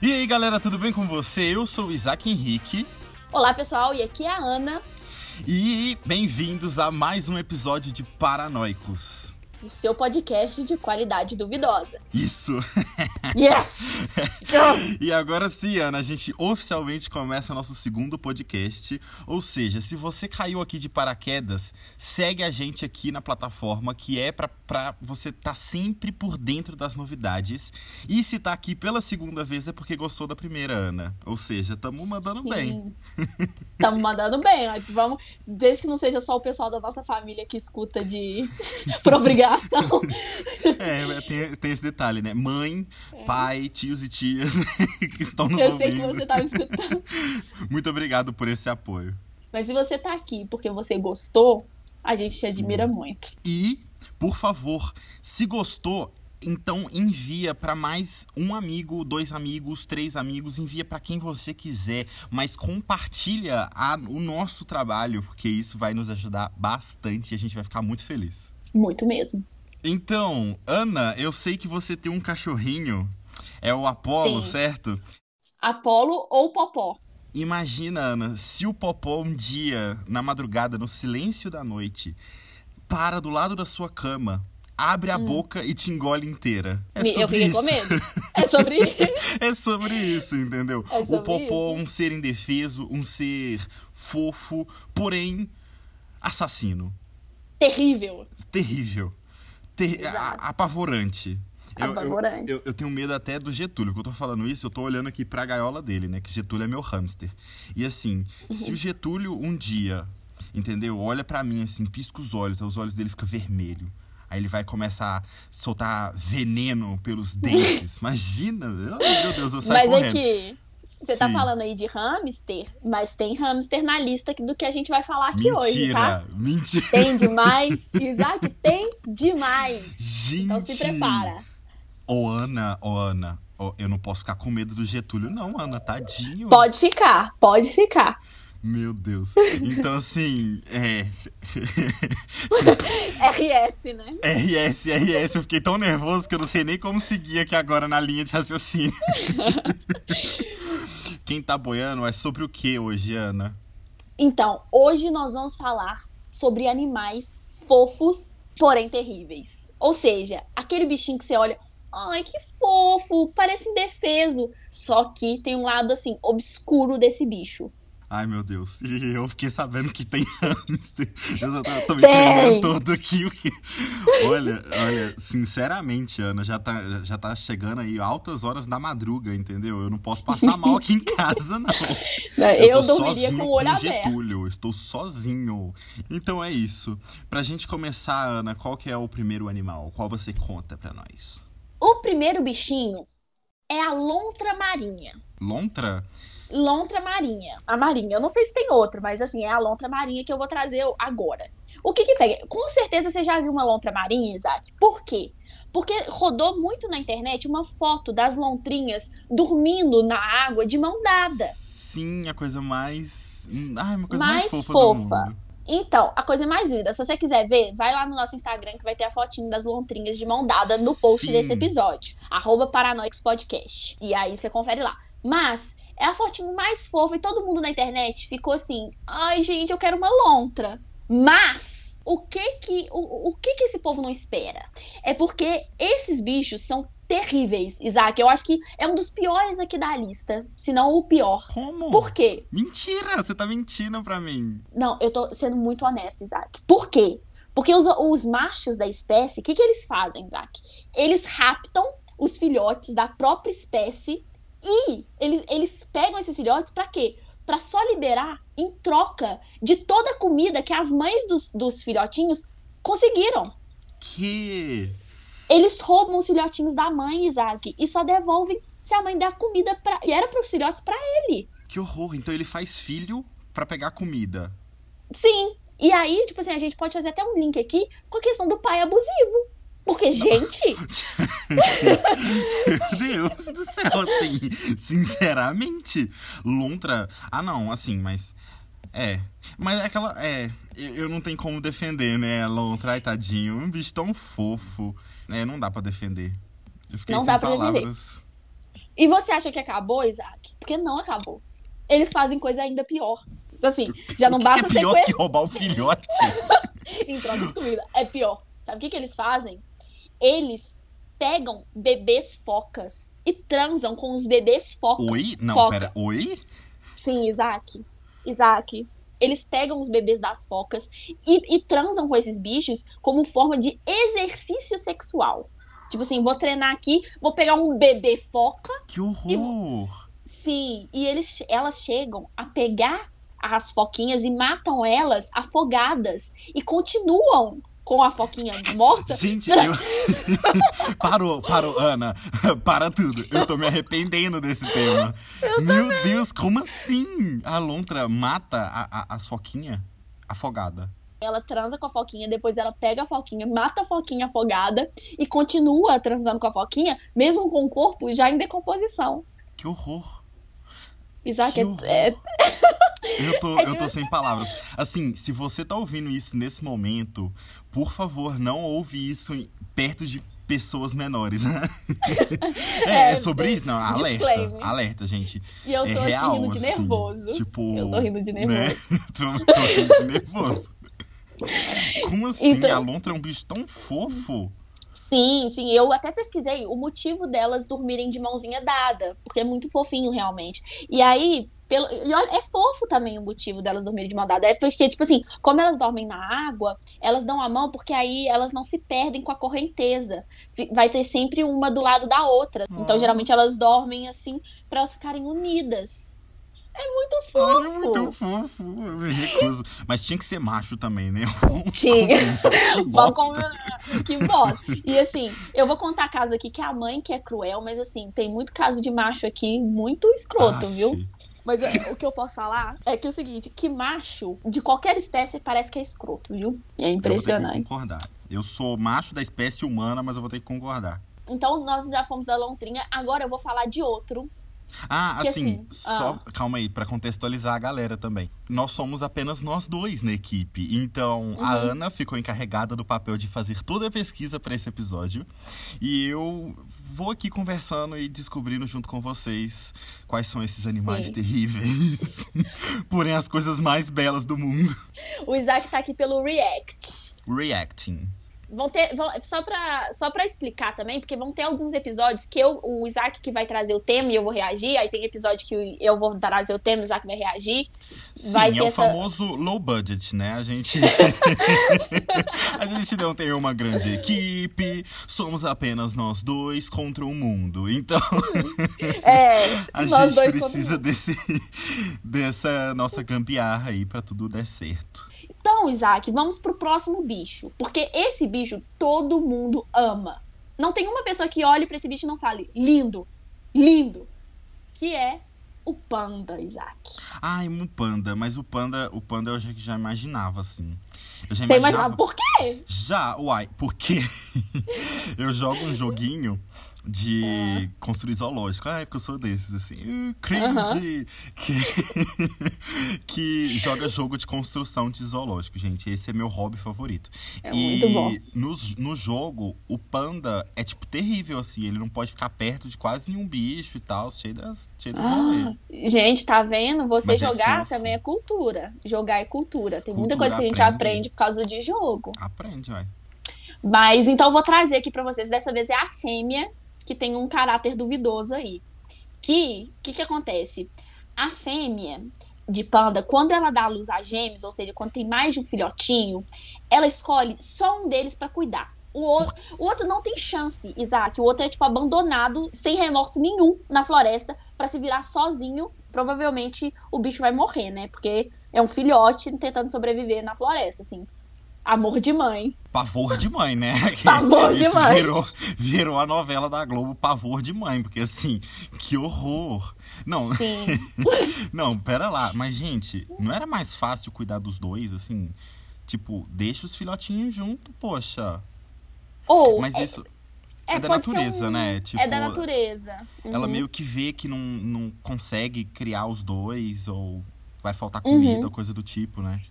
E aí, galera, tudo bem com você? Eu sou o Isaac Henrique. Olá, pessoal, e aqui é a Ana. E bem-vindos a mais um episódio de Paranoicos o seu podcast de qualidade duvidosa. Isso! Yes! e agora sim, Ana, a gente oficialmente começa nosso segundo podcast. Ou seja, se você caiu aqui de paraquedas, segue a gente aqui na plataforma que é pra, pra você estar tá sempre por dentro das novidades. E se tá aqui pela segunda vez é porque gostou da primeira, Ana. Ou seja, tamo mandando sim. bem. Tamo mandando bem. Vamos, desde que não seja só o pessoal da nossa família que escuta de por obrigação geração. É, tem, tem esse detalhe, né? Mãe, é. pai, tios e tias que estão nos Eu ouvindo. sei que você estava escutando. Muito obrigado por esse apoio. Mas se você tá aqui porque você gostou, a gente te admira Sim. muito. E, por favor, se gostou, então envia para mais um amigo, dois amigos, três amigos, envia para quem você quiser, mas compartilha a, o nosso trabalho, porque isso vai nos ajudar bastante e a gente vai ficar muito feliz. Muito mesmo. Então, Ana, eu sei que você tem um cachorrinho. É o Apolo, Sim. certo? Apolo ou Popó. Imagina, Ana, se o Popó um dia, na madrugada, no silêncio da noite, para do lado da sua cama, abre a hum. boca e te engole inteira. É Me, sobre eu fiquei isso. com medo. É sobre isso. é sobre isso, entendeu? É sobre o Popó, isso. um ser indefeso, um ser fofo, porém assassino terrível. Terrível. Ter... apavorante. Apavorante. Eu, eu, eu, tenho medo até do Getúlio. Quando eu tô falando isso, eu tô olhando aqui pra gaiola dele, né? Que Getúlio é meu hamster. E assim, uhum. se o Getúlio um dia, entendeu? Olha para mim assim, pisca os olhos, os olhos dele ficam vermelhos. Aí ele vai começar a soltar veneno pelos dentes. Imagina! Oh, meu Deus, eu saio Mas correndo. é que você tá falando aí de hamster, mas tem hamster na lista do que a gente vai falar aqui Mentira, hoje, tá? Mentira! Tem demais. Isaac, tem demais. Gente! Então se prepara. Ô, Ana, ô, Ana, eu não posso ficar com medo do Getúlio, não, Ana, tadinho. Pode ficar, pode ficar. Meu Deus. Então, assim, é. RS, né? RS, RS. Eu fiquei tão nervoso que eu não sei nem como seguir aqui agora na linha de raciocínio. Quem tá boiando é sobre o que hoje, Ana? Então, hoje nós vamos falar sobre animais fofos, porém terríveis. Ou seja, aquele bichinho que você olha, ai que fofo, parece indefeso. Só que tem um lado assim obscuro desse bicho. Ai, meu Deus. E eu fiquei sabendo que tem hamster. Eu tô, tô me tremendo todo aqui. Olha, olha, sinceramente, Ana, já tá, já tá chegando aí altas horas da madruga, entendeu? Eu não posso passar mal aqui em casa, não. não eu, eu dormiria com o olho com Getúlio, aberto. Estou sozinho. Então é isso. Pra gente começar, Ana, qual que é o primeiro animal? Qual você conta pra nós? O primeiro bichinho é a lontra marinha. Lontra? Lontra marinha. A marinha. Eu não sei se tem outra, mas assim, é a lontra marinha que eu vou trazer agora. O que que pega? Com certeza você já viu uma lontra marinha, Isaac. Por quê? Porque rodou muito na internet uma foto das lontrinhas dormindo na água de mão dada. Sim, a coisa mais. Ai, uma coisa mais, mais fofa. fofa. Então, a coisa mais linda, se você quiser ver, vai lá no nosso Instagram que vai ter a fotinho das lontrinhas de mão dada no post Sim. desse episódio. Arroba Podcast. E aí você confere lá. Mas é a fotinho mais fofa e todo mundo na internet ficou assim: ai, gente, eu quero uma lontra. Mas o que que o, o que que esse povo não espera? É porque esses bichos são terríveis, Isaac. Eu acho que é um dos piores aqui da lista, se não o pior. Como? Por quê? Mentira, você tá mentindo pra mim. Não, eu tô sendo muito honesta, Isaac. Por quê? Porque os, os machos da espécie, o que, que eles fazem, Isaac? Eles raptam os filhotes da própria espécie e eles, eles pegam esses filhotes para quê? Para só liberar em troca de toda a comida que as mães dos, dos filhotinhos conseguiram. Que? Eles roubam os filhotinhos da mãe, Isaac, e só devolvem se a mãe der a comida pra, que era para os filhotes para ele. Que horror! Então ele faz filho para pegar comida. Sim. E aí, tipo assim, a gente pode fazer até um link aqui com a questão do pai abusivo. Porque, gente. Meu Deus do céu, assim. Sinceramente, Lontra. Ah, não, assim, mas. É. Mas é aquela. É. Eu não tenho como defender, né? Lontra, ai, tadinho. Um bicho tão fofo. É, não dá pra defender. Eu fiquei não sem dá pra palavras. defender. E você acha que acabou, Isaac? Porque não acabou. Eles fazem coisa ainda pior. Assim, já não O que basta que é pior sequestrar. que roubar o filhote? em troca de comida. É pior. Sabe o que, que eles fazem? Eles pegam bebês focas e transam com os bebês foca. Oi? Não, Foca. pera. Oi? Sim, Isaac. Isaac. Eles pegam os bebês das focas e, e transam com esses bichos como forma de exercício sexual. Tipo assim, vou treinar aqui, vou pegar um bebê foca. Que horror! Sim, e eles, elas chegam a pegar as foquinhas e matam elas afogadas. E continuam com a foquinha morta Gente, eu... parou, parou, Ana. Para tudo. Eu tô me arrependendo desse tema. Meu Deus, como assim? A lontra mata a- a- as foquinhas afogada. Ela transa com a foquinha, depois ela pega a foquinha, mata a foquinha afogada e continua transando com a foquinha, mesmo com o corpo já em decomposição. Que horror. Isaac Que é, horror. é- Eu tô, É eu tô sem palavras. Assim, se você tá ouvindo isso nesse momento, por favor, não ouve isso perto de pessoas menores. é, é É, sobre isso? Não, alerta. disclaimer. Alerta, gente. E eu é tô real, aqui rindo de assim. nervoso. Tipo. Eu tô rindo de né? nervoso. tô, tô rindo de nervoso. Como assim? Então- A lontra é um bicho tão fofo. Sim, sim, eu até pesquisei o motivo delas dormirem de mãozinha dada, porque é muito fofinho realmente. E aí, pelo, e olha, é fofo também o motivo delas dormirem de mão dada. É porque, tipo assim, como elas dormem na água, elas dão a mão porque aí elas não se perdem com a correnteza. Vai ter sempre uma do lado da outra. Então, Ah. geralmente, elas dormem assim pra elas ficarem unidas. É muito fofo. É muito fofo. Eu me recuso. Mas tinha que ser macho também, né? Tinha. Que bosta. Que bosta. E assim, eu vou contar caso aqui que é a mãe que é cruel, mas assim, tem muito caso de macho aqui muito escroto, Aff. viu? Mas é, o que eu posso falar é que é o seguinte, que macho de qualquer espécie parece que é escroto, viu? E é Eu vou ter que impressionante. concordar. Eu sou macho da espécie humana, mas eu vou ter que concordar. Então nós já fomos da lontrinha, agora eu vou falar de outro. Ah, Que assim, assim, só calma aí, pra contextualizar a galera também. Nós somos apenas nós dois na equipe. Então, a Uhum. Ana ficou encarregada do papel de fazer toda a pesquisa pra esse episódio. E eu vou aqui conversando e descobrindo junto com vocês quais são esses animais Sim. terríveis. Porém, as coisas mais belas do mundo. O Isaac tá aqui pelo React. Reacting. Vão ter. Vão, só, pra, só pra explicar também, porque vão ter alguns episódios que eu, o Isaac que vai trazer o tema e eu vou reagir. Aí tem episódio que eu vou trazer o tema e o Isaac vai reagir. Sim, Vai é o essa- famoso low budget, né? A gente. a gente não tem uma grande equipe, somos apenas nós dois contra o mundo. Então, É, a gente precisa desse, dessa nossa gambiarra aí pra tudo dar certo. Então, Isaac, vamos pro próximo bicho. Porque esse bicho todo mundo ama. Não tem uma pessoa que olhe pra esse bicho e não fale lindo, lindo. Que é o panda, Isaac. Ai, um panda, mas o panda, o panda eu já, já imaginava, assim. Eu já Você imaginava. imaginava por quê? Já, uai, porque eu jogo um joguinho de É. construir zoológico. Ah, é porque eu sou desses, assim. Uh, cringe! Que, que joga jogo de construção de zoológico, gente. Esse é meu hobby favorito. É e muito bom. No, no jogo, o panda é, tipo, terrível, assim. Ele não pode ficar perto de quase nenhum bicho e tal, cheio das, cheio das. Ah, gente, tá vendo? Você Mas é jogar fofo. também é cultura. Jogar é cultura. Tem muita Cultura coisa que a gente aprende. aprende por causa de jogo. Aprende, vai. Mas então eu vou trazer aqui pra vocês. Dessa vez é a fêmea que tem um caráter duvidoso aí. Que que que acontece? A fêmea de panda, quando ela dá luz a gêmeos, ou seja, quando tem mais de um filhotinho, ela escolhe só um deles pra cuidar. O outro, o outro não tem chance, Isaac. O outro é tipo abandonado, sem remorso nenhum, na floresta, pra se virar sozinho. Provavelmente o bicho vai morrer, né? Porque é um filhote tentando sobreviver na floresta, assim. Amor de mãe. Pavor de mãe, né? Pavor de mãe. Virou, virou a novela da Globo Pavor de Mãe, porque assim, que horror. Não, Sim. não, pera lá. Mas, gente, não era mais fácil cuidar dos dois, assim? Tipo, deixa os filhotinhos junto, poxa. Ou Mas é- isso é, é da natureza, um- né? Tipo, é da natureza. ela Uhum. meio que vê que não, não consegue criar os dois, ou vai faltar Uhum. comida, ou coisa do tipo, né?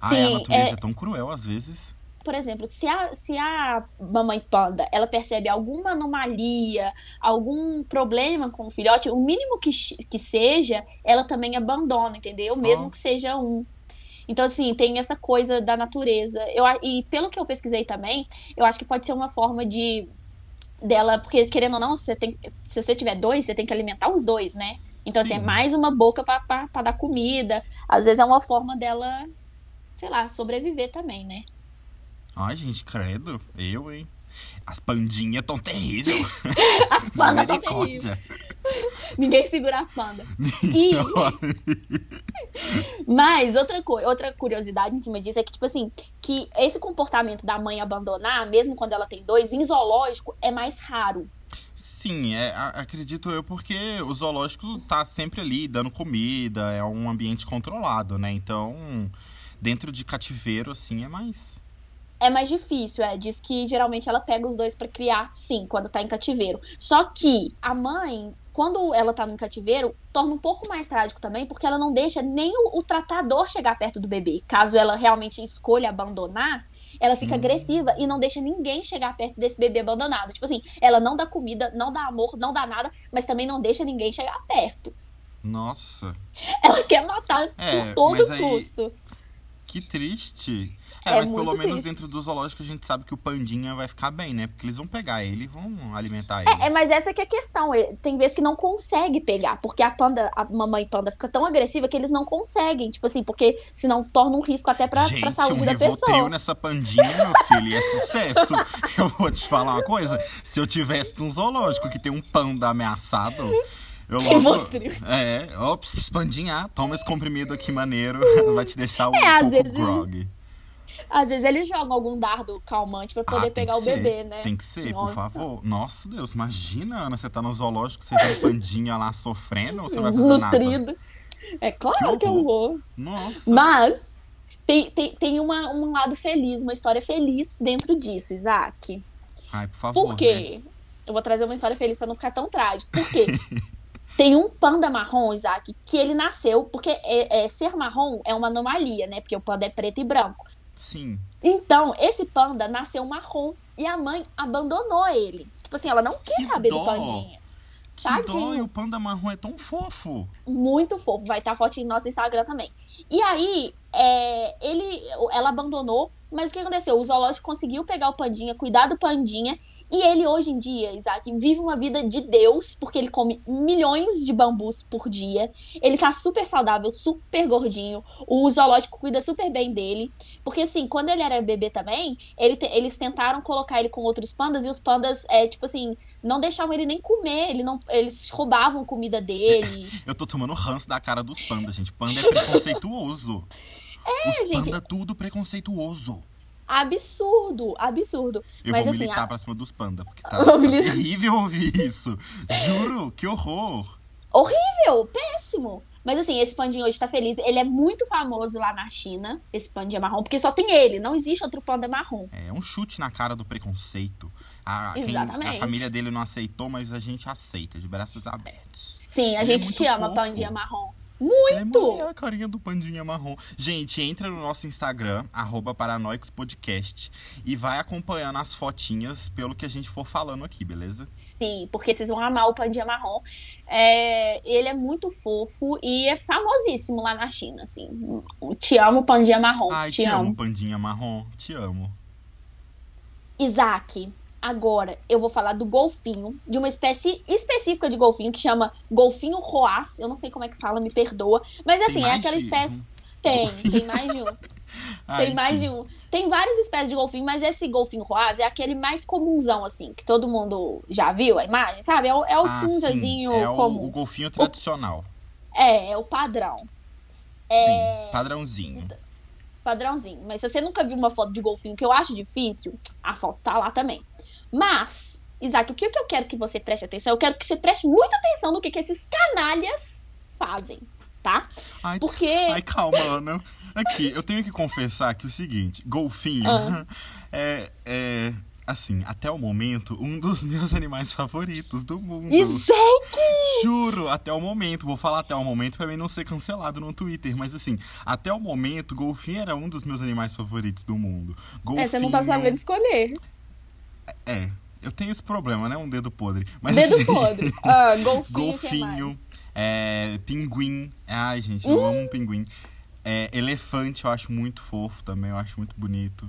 Ai, a Sim, natureza é- é tão cruel às vezes. por exemplo, se a, se a mamãe panda ela percebe alguma anomalia, algum problema com o filhote, o mínimo que, que seja, ela também abandona, entendeu? Mesmo oh. que seja um. Então, assim, tem essa coisa da natureza. Eu, e pelo que eu pesquisei também, eu acho que pode ser uma forma de dela, porque querendo ou não, você tem, se você tiver dois, você tem que alimentar os dois, né? Então, Sim. assim, é mais uma boca para dar comida. Às vezes é uma forma dela, sei lá, sobreviver também, né? Ai, gente, credo. Eu, hein? As pandinhas tão terríveis. as pandas tão terríveis. Ninguém segura as pandas. E... Mas outra coisa, outra curiosidade em cima disso é que, tipo assim, que esse comportamento da mãe abandonar, mesmo quando ela tem dois, em zoológico, é mais raro. Sim, é, acredito eu, porque o zoológico tá sempre ali dando comida, é um ambiente controlado, né? Então, dentro de cativeiro, assim, é mais é mais difícil, é. Diz que geralmente ela pega os dois para criar, sim, quando tá em cativeiro. Só que a mãe, quando ela tá no cativeiro, torna um pouco mais trágico também, porque ela não deixa nem o, o tratador chegar perto do bebê. Caso ela realmente escolha abandonar, ela fica hum. agressiva e não deixa ninguém chegar perto desse bebê abandonado. Tipo assim, ela não dá comida, não dá amor, não dá nada, mas também não deixa ninguém chegar perto. Nossa. Ela quer matar é, por todo custo. Que triste. É, é mas pelo menos triste. dentro do zoológico a gente sabe que o pandinha vai ficar bem, né? Porque eles vão pegar ele e vão alimentar ele. É, é, mas essa que é a questão. Tem vezes que não consegue pegar, porque a panda, a mamãe panda fica tão agressiva que eles não conseguem. Tipo assim, porque senão torna um risco até pra, gente, pra saúde um da pessoa. nessa pandinha, meu filho, é sucesso. eu vou te falar uma coisa. Se eu tivesse num zoológico que tem um panda ameaçado. Eu logo. É, ops, pandinha, toma esse comprimido aqui maneiro. Vai te deixar um é, pouco vezes... grog. Às vezes eles jogam algum dardo calmante para poder ah, pegar o bebê, né? Tem que ser, Nossa. por favor. Nossa Deus, imagina, Ana, você tá no zoológico, você vê pandinha lá sofrendo, ou você vai fazer Nutrido. Nada? É claro que, que eu vou. Nossa. Mas tem, tem, tem uma, um lado feliz, uma história feliz dentro disso, Isaac. Ai, por favor. Por quê? Né? Eu vou trazer uma história feliz para não ficar tão trágico. Por quê? Tem um panda marrom, Isaac, que ele nasceu, porque é, é, ser marrom é uma anomalia, né? Porque o panda é preto e branco. Sim. Então, esse panda nasceu marrom e a mãe abandonou ele. Tipo assim, ela não quis que saber dó. do pandinha. Que Tadinho. dó, e o panda marrom é tão fofo. Muito fofo. Vai estar tá forte no nosso Instagram também. E aí, é, ele, ela abandonou, mas o que aconteceu? O zoológico conseguiu pegar o pandinha, cuidar do pandinha e ele hoje em dia, Isaac, vive uma vida de Deus, porque ele come milhões de bambus por dia. Ele tá super saudável, super gordinho. O zoológico cuida super bem dele. Porque, assim, quando ele era bebê também, ele te, eles tentaram colocar ele com outros pandas e os pandas, é, tipo assim, não deixavam ele nem comer. Ele não, eles roubavam comida dele. Eu tô tomando ranço da cara dos pandas, gente. Panda é preconceituoso. É, Os gente. Panda tudo preconceituoso absurdo, absurdo. Eu Mas, vou assim, militar a... pra cima dos panda, porque tá, tá horrível ouvir isso. Juro, que horror. Horrível, péssimo. Mas assim, esse pandinho hoje tá feliz. Ele é muito famoso lá na China, esse pandinha marrom, porque só tem ele, não existe outro panda marrom. É um chute na cara do preconceito. A, Exatamente. Quem, a família dele não aceitou, mas a gente aceita, de braços abertos. Sim, a ele é gente é te ama, fofo. pandinha marrom. Muito! É a carinha do pandinha marrom. Gente, entra no nosso Instagram, arroba Podcast, e vai acompanhando as fotinhas pelo que a gente for falando aqui, beleza? Sim, porque vocês vão amar o pandinha marrom. É, ele é muito fofo e é famosíssimo lá na China, assim. Te amo, pandinha marrom. Ai, te, te amo, pandinha marrom. Te amo. Isaac, Agora eu vou falar do golfinho, de uma espécie específica de golfinho que chama golfinho roas. Eu não sei como é que fala, me perdoa. Mas assim, é aquela espécie. Tem, tem mais de um. Ai, tem mais sim. de um. Tem várias espécies de golfinho, mas esse golfinho rosa é aquele mais comunzão, assim, que todo mundo já viu a imagem, sabe? É o, é o ah, cinzazinho é comum. O, o golfinho tradicional. O, é, é o padrão. É... Sim, padrãozinho padrãozinho. Mas se você nunca viu uma foto de golfinho, que eu acho difícil, a foto tá lá também. Mas, Isaac, o que eu quero que você preste atenção? Eu quero que você preste muita atenção no que, que esses canalhas fazem, tá? Ai, Porque. Ai, calma, Ana. Aqui, eu tenho que confessar que o seguinte: golfinho é, é assim, até o momento, um dos meus animais favoritos do mundo. Isaac! Juro, até o momento. Vou falar até o momento pra mim não ser cancelado no Twitter. Mas assim, até o momento, golfinho era um dos meus animais favoritos do mundo. Golfinho, É, você não tá sabendo escolher. É, eu tenho esse problema, né? Um dedo podre. Mas, Dedo assim, podre. Ah, golfinho, Golfinho, é, pinguim. Ai, gente, eu amo um pinguim. É, elefante eu acho muito fofo também, eu acho muito bonito.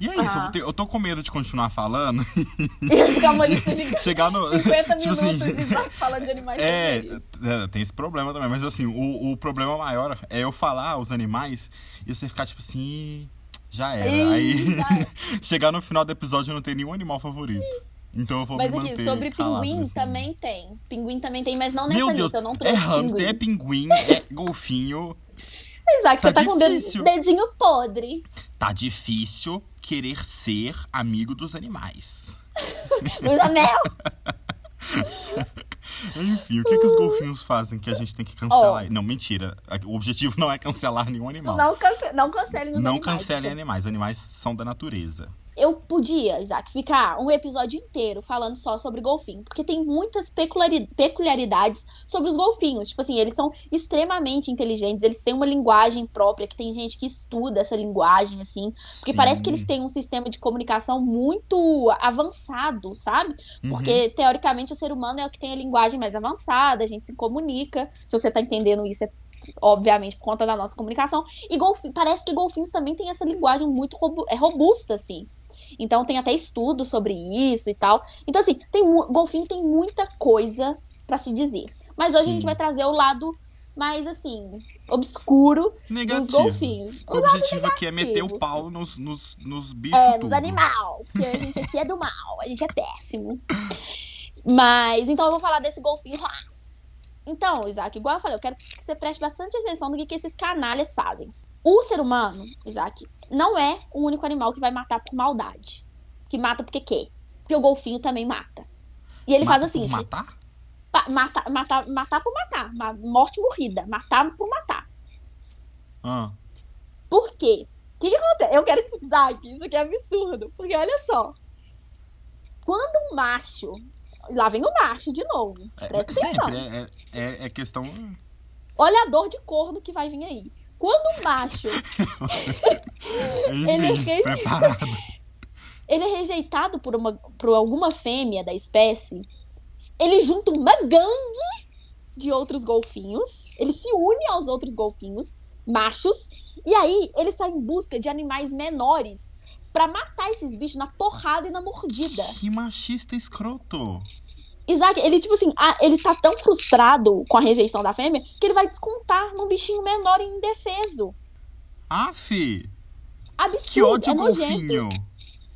E é isso, eu, Ah. vou ter- eu tô com medo de continuar falando. Ia ficar uma lista de Chegar no. 50 tipo minutos assim, de falando de animais É, é, tem esse problema também, mas assim, o, o problema maior é eu falar os animais e você ficar tipo assim, "Ih, já era. Ih, Aí chegar no final do episódio eu não tenho nenhum animal favorito. Então eu vou Mas aqui, sobre pinguim nesse também momento. tem. Pinguim também tem, mas não nessa Meu Deus, lista. Eu não é trouxe hamster, é pinguim. é golfinho. Isaac, tá você tá com o difícil. dedinho podre. Tá difícil querer ser amigo dos animais. Luísa Mel. Enfim, o que, que os golfinhos fazem que a gente tem que cancelar? Não, mentira. O objetivo não é cancelar nenhum animal. Não, cance não cancelem os Não animais. cancelem animais. Animais são da natureza. Eu podia, Isaac, ficar um episódio inteiro falando só sobre golfinho, porque tem muitas peculiari- peculiaridades sobre os golfinhos. Tipo assim, eles são extremamente inteligentes, eles têm uma linguagem própria, que tem gente que estuda essa linguagem, assim. Porque Sim. parece que eles têm um sistema de comunicação muito avançado, sabe? Uhum. Porque, teoricamente, o ser humano é o que tem a linguagem mais avançada, a gente se comunica. Se você tá entendendo isso, é obviamente por conta da nossa comunicação. E golfi- parece que golfinhos também têm essa linguagem muito é robusta, assim. Então tem até estudos sobre isso e tal. Então, assim, tem golfinho tem muita coisa pra se dizer. Mas hoje a Sim. gente vai trazer o lado mais, assim, obscuro Negativo. dos golfinhos. O objetivo aqui é meter o pau nos, nos, nos bichos. É, tudo. nos animal. Porque a gente aqui é do mal, a gente é péssimo. Mas, então eu vou falar desse golfinho Haas. Então, Isaac, igual eu falei, eu quero que você preste bastante atenção no que, que esses canalhas fazem. O ser humano, Isaac, não é o único animal que vai matar por maldade. Que mata porque quer. Porque o golfinho também mata. E ele Mata faz assim, por matar? pa- mata, matar, matar por matar. ma- Morte morrida. Matar por matar. Ah. Por quê? O que, que acontece? Eu quero que. Isaac, isso aqui é absurdo. Porque olha só. Quando um macho. Lá vem o macho de novo. É, Presta atenção. sempre, é, é, é questão. Olha a dor de corno que vai vir aí. Quando um macho Ele preparado. ele é rejeitado por, uma, por alguma fêmea da espécie, ele junta uma gangue de outros golfinhos. Ele se une aos outros golfinhos, machos, e aí ele sai em busca de animais menores pra matar esses bichos na porrada e na mordida. Que machista escroto. Isaac, ele, tipo assim, ah, ele tá tão frustrado com a rejeição da fêmea que ele vai descontar num bichinho menor e indefeso. Aff, Absurdo, que ódio é golfinho.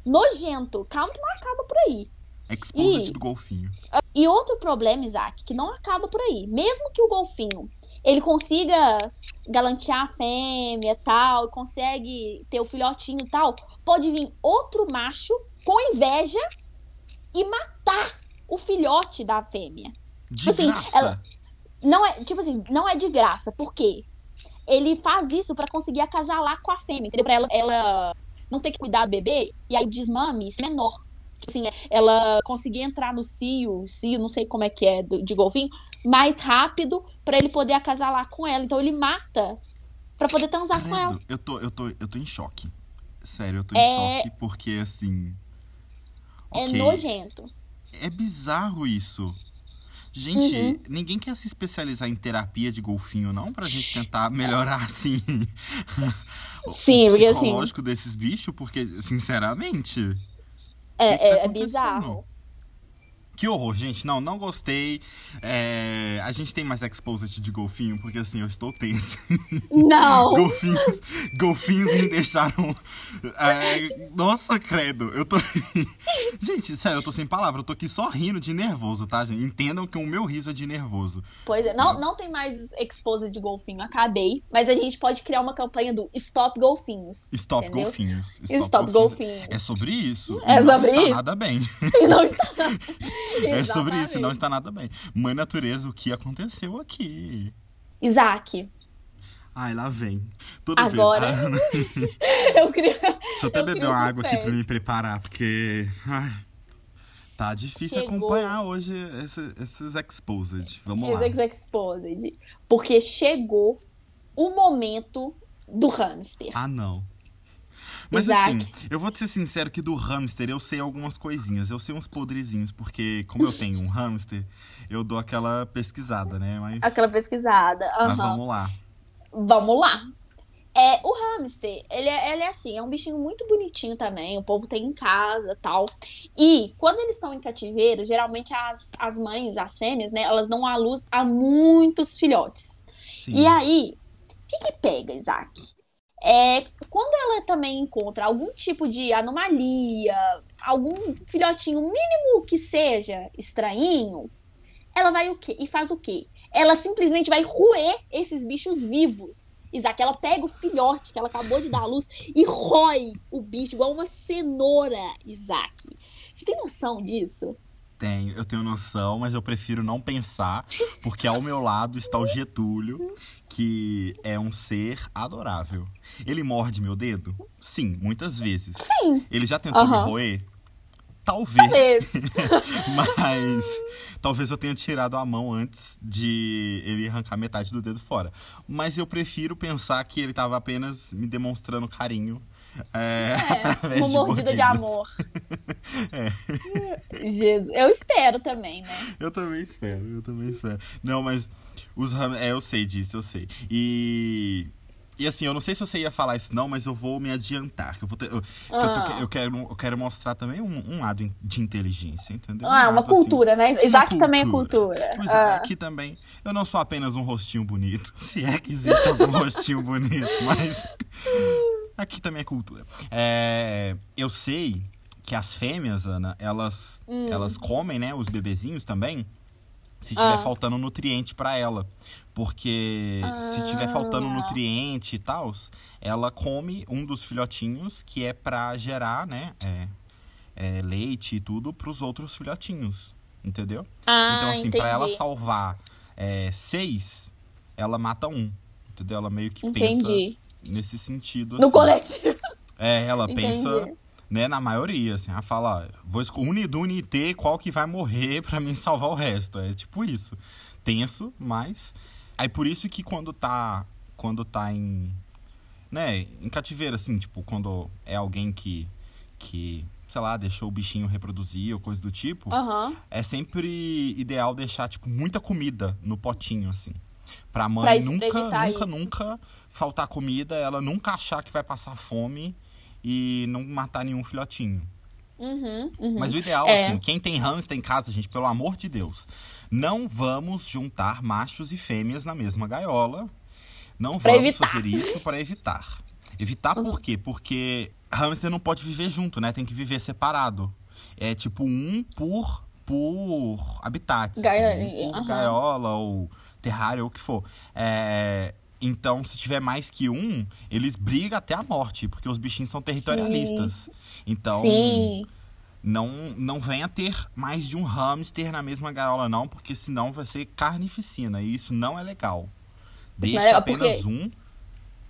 Nojento. Calma que não acaba por aí. Exposed Ih. do golfinho. E outro problema, Isaac, que não acaba por aí. Mesmo que o golfinho ele consiga galantear a fêmea e tal, consegue ter o filhotinho e tal, pode vir outro macho com inveja e matar o filhote da fêmea. De assim, graça. ela- Não é, tipo assim, não é de graça. Por quê? Ele faz isso pra conseguir acasalar com a fêmea, entendeu? Pra ela, ela não ter que cuidar do bebê e aí o desmame ser menor. Tipo assim, ela conseguir entrar no cio, cio, não sei como é que é do- de golfinho, mais rápido pra ele poder acasalar com ela. Então ele mata pra poder transar com ela. Credo, eu tô, eu, tô, eu tô em choque. Sério, eu tô É- em choque porque assim. É ok, nojento. É bizarro isso. Gente, Uhum. ninguém quer se especializar em terapia de golfinho, não? Pra gente tentar melhorar, assim. o- Sim, o porque, assim- psicológico desses bichos, porque, sinceramente. É, que tá é- é bizarro. Que horror, gente. Não, não gostei. É, A gente tem mais exposit de golfinho, porque assim, eu estou tenso. Não! golfinhos, golfinhos me deixaram. é, Nossa, credo. Eu tô. gente, sério, eu tô sem palavra. Eu tô aqui só rindo de nervoso, tá, gente? Entendam que o meu riso é de nervoso. Pois é, não, não tem mais expose de golfinho, acabei. Mas a gente pode criar uma campanha do Stop Golfinhos. Stop entendeu? golfinhos. Stop, golfinhos. É sobre isso. É e não sobre está isso? nada bem. E não está. É sobre isso, não está nada bem. Mãe natureza, o que aconteceu aqui? Isaac, Ai, lá vem. Toda Agora- vez. Ah, eu queria. Deixa eu até beber uma água aqui pra me preparar, porque. Ai, tá difícil Chegou. acompanhar hoje esse- esses exposed. Vamos lá. Ex Exposed. Porque chegou o momento do hamster. Ah, não. Mas Isaac. assim, eu vou te ser sincero que do hamster eu sei algumas coisinhas. Eu sei uns podrezinhos, porque como eu tenho um hamster, eu dou aquela pesquisada, né? Mas, Aquela pesquisada. mas Aham. vamos lá. Vamos lá. É, o hamster, ele é, ele é assim, é um bichinho muito bonitinho também, o povo tem em casa tal. E quando eles estão em cativeiro, geralmente as, as mães, as fêmeas, né, elas dão à luz a muitos filhotes. Sim. E aí, o que que pega, Isaac? É, quando ela também encontra algum tipo de anomalia, algum filhotinho mínimo que seja estranhinho, ela vai o quê? E faz o quê? Ela simplesmente vai roer esses bichos vivos. Isaac, ela pega o filhote que ela acabou de dar à luz e rói o bicho igual uma cenoura, Isaac. Você tem noção disso? Tenho, eu tenho noção, mas eu prefiro não pensar, porque ao meu lado está o Getúlio, que é um ser adorável. Ele morde meu dedo? Sim, muitas vezes. Sim. Ele já tentou Aham. me roer? Talvez. Talvez. Mas talvez eu tenha tirado a mão antes de ele arrancar metade do dedo fora. Mas eu prefiro pensar que ele estava apenas me demonstrando carinho. É, através uma de mordida de mordidas. amor. Jesus. Eu espero também, né? Eu também espero, eu também espero. Não, mas os. É, eu sei disso, eu sei. E. E assim, eu não sei se você ia falar isso não, mas eu vou me adiantar. Eu, vou ter- eu, que eu, Ah. eu quero, eu quero mostrar também um, um lado de inteligência, entendeu? Um Ah, uma lado, assim, cultura, né? Isaac uma também é cultura. cultura. Pois é, Ah. aqui também. Eu não sou apenas um rostinho bonito. Se é que existe algum rostinho bonito, mas. Aqui também é cultura. É, eu sei que as fêmeas, Ana, elas, Hum. elas comem, né, os bebezinhos também. Se tiver Ah. faltando nutriente pra ela. Porque se tiver faltando Ah. nutriente e tal, ela come um dos filhotinhos que é pra gerar, né? é, é, leite e tudo pros outros filhotinhos. Entendeu? Ah, então, assim, pra ela salvar é, seis, ela mata um. Entendeu? Ela meio que Entendi. pensa nesse sentido. No assim. coletivo. É, ela Entendi. pensa, né, na maioria, assim. Ela fala, ó, vou Unidune e T, qual que vai morrer pra mim salvar o resto. É tipo isso. Tenso, mas... Aí por isso que quando tá, quando tá em, né, em cativeiro, assim, tipo, quando é alguém que, que, sei lá, deixou o bichinho reproduzir ou coisa do tipo, Aham. é sempre ideal deixar, tipo, muita comida no potinho, assim. Pra mãe Pra isso- pra nunca, evitar nunca, isso. nunca faltar comida, ela nunca achar que vai passar fome e não matar nenhum filhotinho. Uhum, uhum. Mas o ideal, É. assim, quem tem hamster em casa, gente, pelo amor de Deus, não vamos juntar machos e fêmeas na mesma gaiola. Não Pra vamos evitar. fazer isso para evitar. Evitar por quê? Porque hamster não pode viver junto, né? Tem que viver separado. É tipo um por, por habitat. Gaiola, assim, um por gaiola ou terrário ou o que for. É, Então, se tiver mais que um, eles brigam até a morte, porque os bichinhos são territorialistas. Então, Sim. não, não venha ter mais de um hamster na mesma gaiola, não, porque senão vai ser carnificina. E isso não é legal. é Deixa legal, apenas porque- um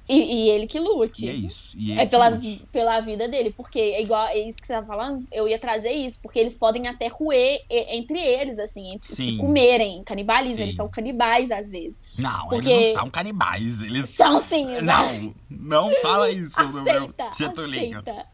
E, e ele que lute. e é isso. E É ele pela, pela vida dele, porque é igual é isso que você tá falando, eu ia trazer isso, porque eles podem até roer entre eles, assim, entre, se comerem, canibalismo, Sim. eles são canibais às vezes. Não, porque- eles não são canibais. Eles. São sim, Não, não fala isso no meu aceita, aceita.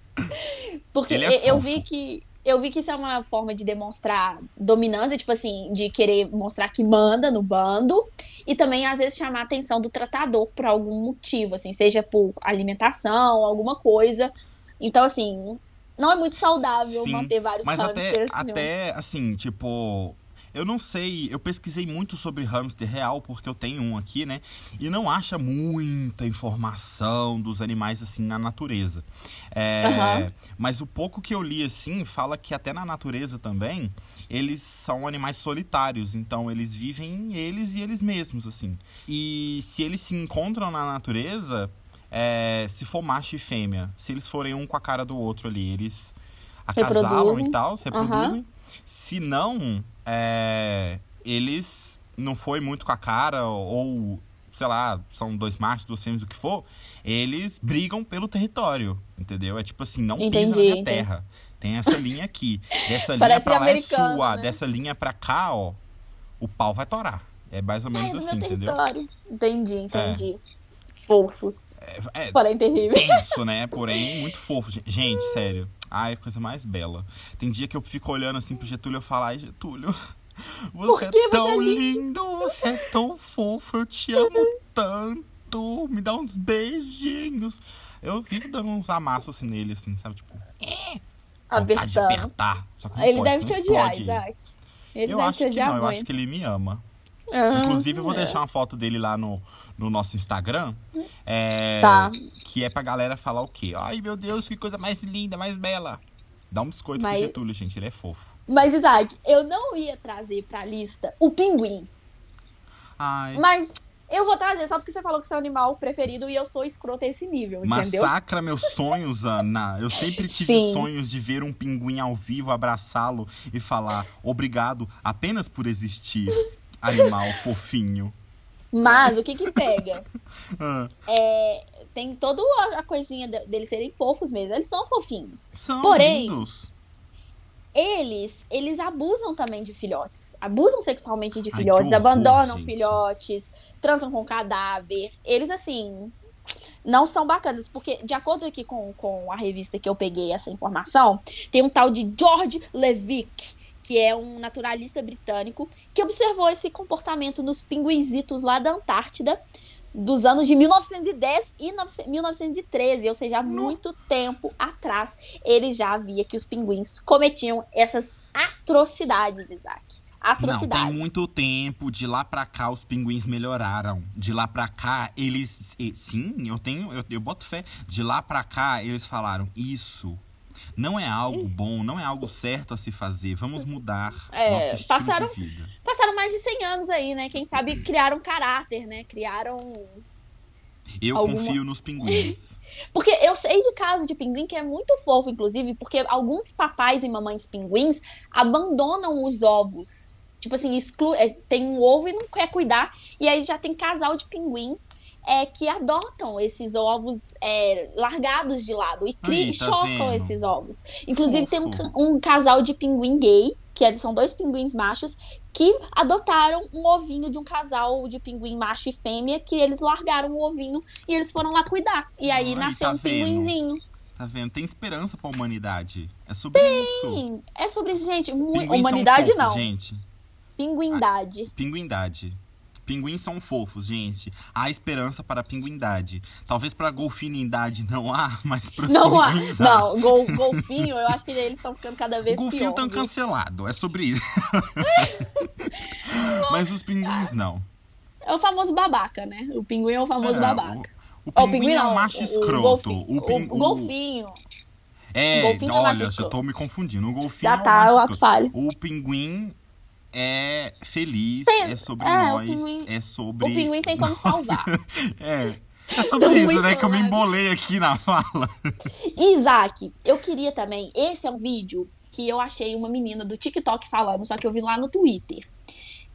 Porque Ele é eu vi que eu vi que isso é uma forma de demonstrar dominância, tipo assim, de querer mostrar que manda no bando e também às vezes chamar a atenção do tratador por algum motivo, assim, seja por alimentação, alguma coisa. Então assim, não é muito saudável Sim, manter vários Mas até, assim, até, assim, tipo. Eu não sei, eu pesquisei muito sobre hamster real, porque eu tenho um aqui, né? E não acha muita informação dos animais, assim, na natureza. É, Aham. Mas o pouco que eu li, assim, fala que até na natureza também, eles são animais solitários. Então, eles vivem eles e eles mesmos, assim. E se eles se encontram na natureza, é, se for macho e fêmea, se eles forem um com a cara do outro ali, eles acasalam Reproduzem. e tal, se reproduzem. Se não, é, eles não foi muito com a cara ou sei lá, são dois machos, duas fêmeas, o que for, eles brigam pelo território, entendeu? É tipo assim, não pisa Entendi, na minha entendi. terra. Tem essa linha aqui. Dessa linha pra lá é sua. né? Dessa linha pra cá, ó, o pau vai torar. É mais ou Sai menos assim, entendeu? território. Entendi, entendi. Fofos. É, é Porém terrível. tenso, né? Porém, muito fofo. Gen- Gente, sério. Ai, coisa mais bela. Tem dia que eu fico olhando assim pro Getúlio e eu falo, ai, Getúlio, você que é você tão é lindo, você é tão fofo, eu te amo tanto. Me dá uns beijinhos. Eu vivo dando uns amassos assim nele, assim, sabe? Tipo, Apertando. apertar. Só que não Ele pode, deve te senão odiar, explode. Isaac. Ele Eu deve acho te que odiar não, eu muito. acho que ele me ama. Ah, Inclusive, eu vou é. deixar uma foto dele lá no, no nosso Instagram. é, Tá. Que é pra galera falar o quê? Ai, meu Deus, que coisa mais linda, mais bela. Dá um biscoito Mas- pro Getúlio, gente. Ele é fofo. Mas, Isaac, eu não ia trazer pra lista o pinguim. Ai. Mas eu vou trazer só porque você falou que seu animal preferido e eu sou escrota a esse nível, entendeu? Massacra meus sonhos, Ana. Eu sempre tive Sim. sonhos de ver um pinguim ao vivo, abraçá-lo e falar obrigado apenas por existir, animal fofinho. Mas o que que pega? Ah, É, tem toda a- coisinha de- deles serem fofos mesmo. Eles são fofinhos. são Porém, lindos. Eles, eles abusam também de filhotes. Abusam sexualmente de Ai, filhotes, horror, abandonam gente. filhotes, transam com cadáver. Eles, assim, não são bacanas. Porque, de acordo aqui com, com a revista que eu peguei essa informação, tem um tal de George Levick, que é um naturalista britânico, que observou esse comportamento nos pinguinzitos lá da Antártida dos anos de 1910 e 9- 1913, ou seja, há muito tempo atrás, ele já via que os pinguins cometiam essas atrocidades, Isaac. Não, Atrocidades. tem muito tempo. De lá pra cá, os pinguins melhoraram. De lá pra cá, eles. Sim, eu tenho. Eu, eu boto fé. De lá pra cá, eles falaram: Isso não é algo bom, não é algo certo a se fazer. Vamos mudar É, nosso passaram- de vida. Passaram mais de 100 anos aí, né? Quem sabe criaram caráter, né? Criaram. Eu Alguma- confio nos pinguins. Porque eu sei de caso de pinguim que é muito fofo, inclusive, porque alguns papais e mamães pinguins abandonam os ovos. Tipo assim, exclu... é, tem um ovo e não quer cuidar. E aí já tem casal de pinguim é, que adotam esses ovos é, largados de lado e. Aí, tá chocam vendo? esses ovos. Inclusive, tem um, um casal de pinguim gay, que é- são dois pinguins machos, que adotaram um ovinho de um casal de pinguim macho e fêmea, que eles largaram o ovinho e eles foram lá cuidar. E aí Ai, nasceu tá um vendo? pinguinzinho. Tá vendo? Tem esperança pra humanidade. É sobre isso. Sim, é sobre isso, gente. Pinguins Humanidade fofos, não. gente. Pinguindade. Pinguindade. Pinguins são fofos, gente. Há esperança para a pinguindade. Talvez para a golfinindade não há, mas para os Não, há- não, gol, golfinho, eu acho que eles estão ficando cada O vez golfinho pior. tá viu? cancelado, é sobre isso. mas os pinguins não. É o famoso babaca, né? O pinguim é o famoso É, babaca. O, o Ó, pinguim, é um macho o- escroto. O golfinho. O, o golfinho. É, o golfinho é macho olha, já escroto. tô me confundindo. O golfinho Já é o tá, macho o escroto. O pinguim é feliz, Tem- é sobre é, nós, pinguim- é sobre... O pinguim tem como salvar. É. É sobre Tô isso, né? Que eu me embolei aqui na fala. Isaac, eu queria também. Esse é um vídeo que eu achei uma menina do TikTok falando, só que eu vi lá no Twitter.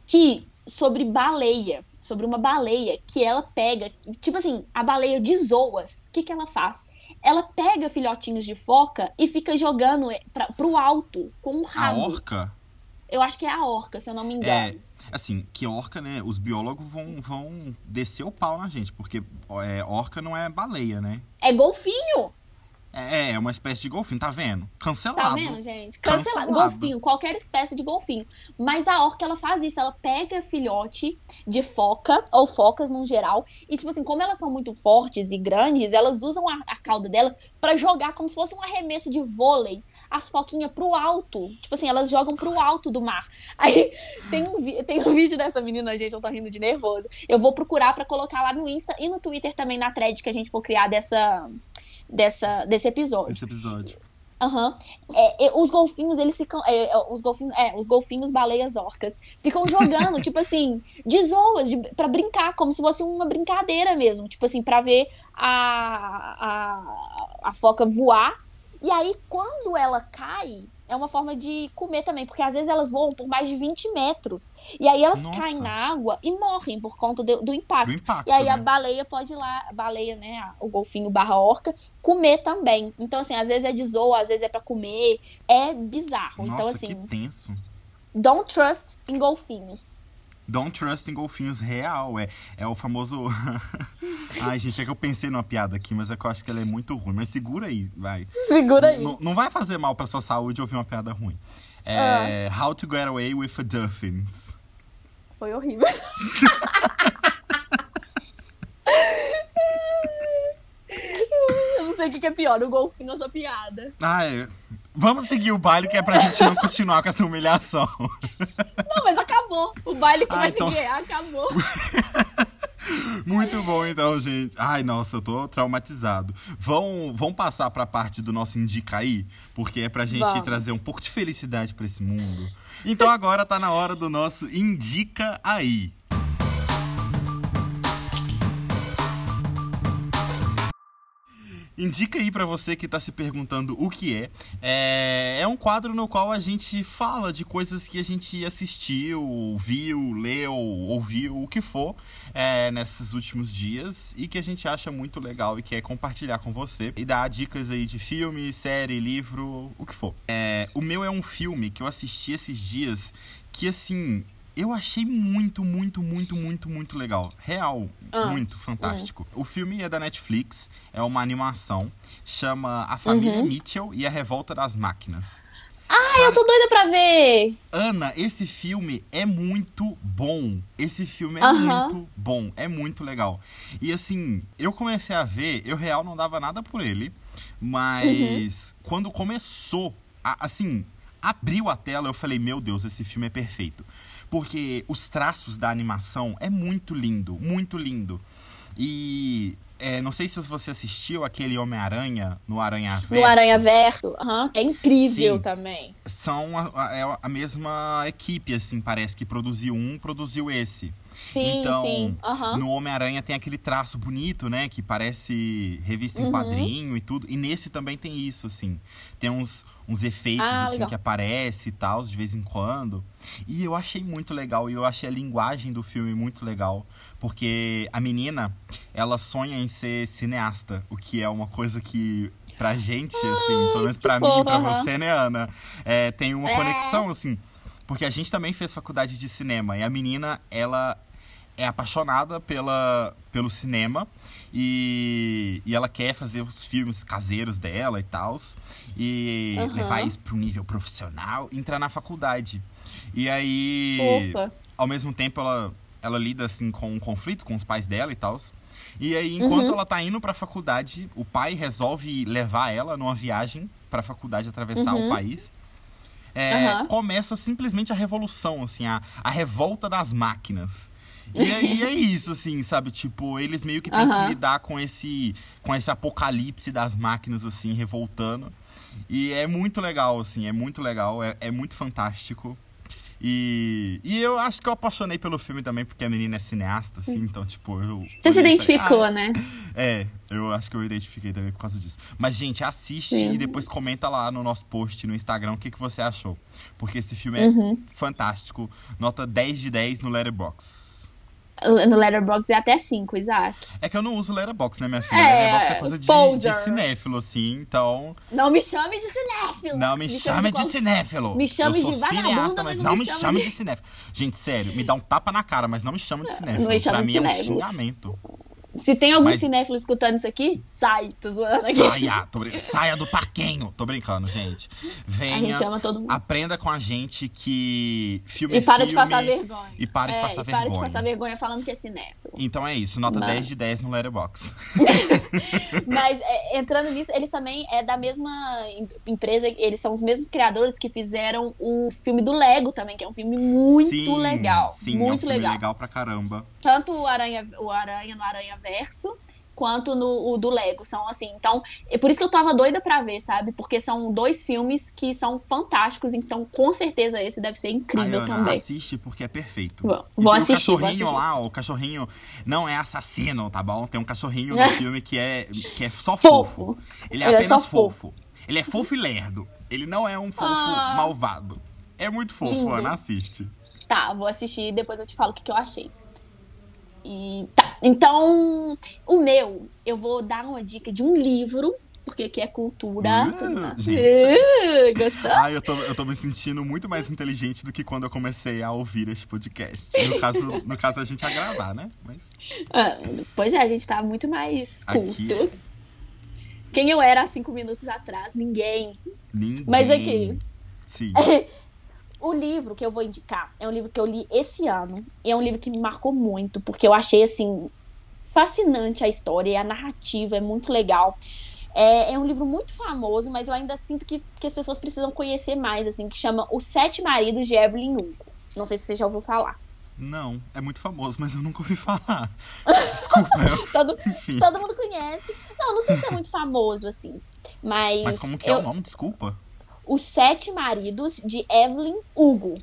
Que sobre baleia. Sobre uma baleia que ela pega. Tipo assim, a baleia de zoas. O que, que ela faz? Ela pega filhotinhos de foca e fica jogando pra, pro alto com um A rabo. orca Eu acho que é a orca, se eu não me engano. é. Assim, que orca, né? Os biólogos vão, vão descer o pau na gente, porque é, orca não é baleia, né? É golfinho! É, é uma espécie de golfinho, tá vendo? Cancelado. Tá vendo, gente? Cancelado. Cancelado. Golfinho, qualquer espécie de golfinho. Mas a orca, ela faz isso. Ela pega filhote de foca, ou focas no geral, e, tipo assim, como elas são muito fortes e grandes, elas usam a, a cauda dela pra jogar como se fosse um arremesso de vôlei as foquinhas pro alto. Tipo assim, elas jogam pro alto do mar. Aí tem um, tem um vídeo dessa menina, gente, eu tô rindo de nervoso. Eu vou procurar pra colocar lá no Insta e no Twitter também, na thread que a gente for criar dessa, dessa, desse episódio. Esse episódio. Aham. É, é, os golfinhos, eles ficam. é, é, os golfinhos, é, os golfinhos, baleias, orcas, ficam jogando, tipo assim, de zoas, de, pra brincar, como se fosse uma brincadeira mesmo. Tipo assim, pra ver a, a, a foca voar. E aí, quando ela cai, é uma forma de comer também, porque às vezes elas voam por mais de 20 metros. E aí elas Nossa. caem na água e morrem por conta do, do impacto. Do impacto. E aí a né? baleia pode ir lá, a baleia, né, a- o golfinho barra orca, comer também. Então, assim, às vezes é de zoa, às vezes é pra comer. É bizarro. Nossa, então, que assim, tenso. don't trust em golfinhos. Don't trust em golfinhos real. É, é o famoso. Ai, gente, é que eu pensei numa piada aqui, mas é que eu acho que ela é muito ruim. Mas segura aí, vai. Segura aí. Não, não vai fazer mal pra sua saúde ouvir uma piada ruim. É, Ah. How to Get Away with a Dolphins. Foi horrível. Eu não sei o que que é pior, o golfinho ou essa piada. Ai, vamos seguir o baile que é pra gente não continuar com essa humilhação. Não, mas acabou. O baile que Ah, vai então- seguir acabou. Muito bom, então, gente. Ai, nossa, eu tô traumatizado. Vão, vão passar pra parte do nosso Indica aí, porque é pra gente Vamos. trazer um pouco de felicidade pra esse mundo. Então agora tá na hora do nosso Indica aí. Indica aí pra você que tá se perguntando o que é. é. É um quadro no qual a gente fala de coisas que a gente assistiu, viu, leu, ouviu, o que for, é, nesses últimos dias e que a gente acha muito legal e quer compartilhar com você e dar dicas aí de filme, série, livro, o que for. É, o meu é um filme que eu assisti esses dias que assim. Eu achei muito, muito, muito, muito, muito legal. Real, Ah. muito fantástico. O filme é da Netflix, é uma animação, chama A Família Uhum. Mitchell e a Revolta das Máquinas. Ai, eu tô doida pra ver. Ana, esse filme é muito bom. Esse filme é Aham. muito bom, é muito legal. E assim, eu comecei a ver, eu real não dava nada por ele, mas quando começou, a- assim, abriu a tela, eu falei, meu Deus, esse filme é perfeito. Porque os traços da animação é muito lindo, muito lindo. E é, não sei se você assistiu aquele Homem-Aranha no Aranha Verso. No Aranha Verso. aham. É incrível Sim. também. São a, a- é a mesma equipe, assim, parece que produziu um, produziu esse. Sim, então, sim. aham. no Homem-Aranha tem aquele traço bonito, né? Que parece revista em Uhum. quadrinho e tudo. E nesse também tem isso, assim. Tem uns, uns efeitos, Ah, assim, legal. que aparece e tal, de vez em quando. E eu achei muito legal. E eu achei a linguagem do filme muito legal. Porque a menina, ela sonha em ser cineasta. O que é uma coisa que... Pra gente, assim, pelo menos que pra mim e pra você, né, Ana? É, tem uma É. conexão, assim. Porque a gente também fez faculdade de cinema. E a menina, ela é apaixonada pela, pelo cinema e, e ela quer fazer os filmes caseiros dela e tal. E Aham. levar isso para um nível profissional entrar na faculdade. E aí, Fofa. ao mesmo tempo, ela, ela lida assim com um conflito com os pais dela e tal. E aí, enquanto Uhum. ela tá indo pra faculdade, o pai resolve levar ela numa viagem pra faculdade atravessar Uhum. o país. É. Começa simplesmente a revolução, assim, a, a revolta das máquinas. E aí é isso, assim, sabe? Tipo, eles meio que têm que lidar com esse, com esse apocalipse das máquinas, assim, revoltando. E é muito legal, assim, é muito legal, é, é muito fantástico. E, e eu acho que eu apaixonei pelo filme também, porque a menina é cineasta, assim, então, tipo, eu. Você se falei, identificou, "Ah, né? é, eu acho que eu identifiquei também por causa disso. Mas, gente, assiste Sim. e depois comenta lá no nosso post no Instagram o que, que você achou. Porque esse filme é Uhum. fantástico. Nota 10 de 10 no Letterboxd. No Letterboxd é até 5, Isaac. É que eu não uso Letterboxd, né, minha filha? É, Letterboxd é coisa de, de cinéfilo, assim, então... Não me chame de cinéfilo. Não me, chame de qual- cinéfilo. Me chame eu sou de cineasta, mas não não me me chame chame de- de cinéfilo. Gente, sério, me dá um tapa na cara, mas não me chame de cinéfilo. me chame pra de mim é um cinéfilo. xingamento. Se tem algum Mas- cinéfilo escutando isso aqui, sai. Tô zoando aqui. Saia, tô brin- saia do parquinho. Tô brincando, gente. Venha, A gente ama todo mundo. aprenda com a gente que filme E para de filme, passar vergonha. E para de É, passar e para de vergonha. passar vergonha falando que é cinéfilo. Então é isso, nota Mas- 10 de 10 no Letterboxd. Mas é, entrando nisso, eles também é da mesma em- empresa, eles são os mesmos criadores que fizeram o filme do Lego também, que é um filme muito sim, legal. Sim, muito é um filme legal. legal pra caramba. Tanto o Aranha, o Aranha no Aranha Quanto no o do Lego. São assim. Então, é por isso que eu tava doida pra ver, sabe? Porque são dois filmes que são fantásticos. Então, com certeza, esse deve ser incrível Ai, Ana, também. assiste porque é perfeito. Vou- E vou tem assistir, um vou cachorrinho assistir. lá, o cachorrinho não é assassino, tá bom? Tem um cachorrinho no filme que é, que é só fofo. Fofo. Ele é Ele é apenas só fofo. Ele é fofo e lerdo. Ele não é um fofo Ah. malvado. É muito fofo, Lindo. Ana, assiste. Tá, vou assistir e depois eu te falo o que, que eu achei. E tá, então o meu, eu vou dar uma dica de um livro, porque aqui é cultura. Uh, gente. Uh, gostou? Ah, eu tô, eu tô me sentindo muito mais inteligente do que quando eu comecei a ouvir este podcast. No caso, no caso a gente a gravar, né? Mas Ah, pois é, a gente tá muito mais culto. Aqui- Quem eu era há cinco minutos atrás? Ninguém. ninguém. Mas aqui- Sim. O livro que eu vou indicar é um livro que eu li esse ano. E é um livro que me marcou muito, porque eu achei, assim, fascinante a história e a narrativa é muito legal. É, é um livro muito famoso, mas eu ainda sinto que, que as pessoas precisam conhecer mais, assim, que chama Os Sete Maridos de Evelyn Hugo. Não sei se você já ouviu falar. Não, é muito famoso, mas eu nunca ouvi falar. Desculpa, eu, Todo, todo mundo conhece. Não, não sei se é muito famoso, assim. Mas. Mas como que é eu- o nome? Desculpa. Os Sete Maridos de Evelyn Hugo.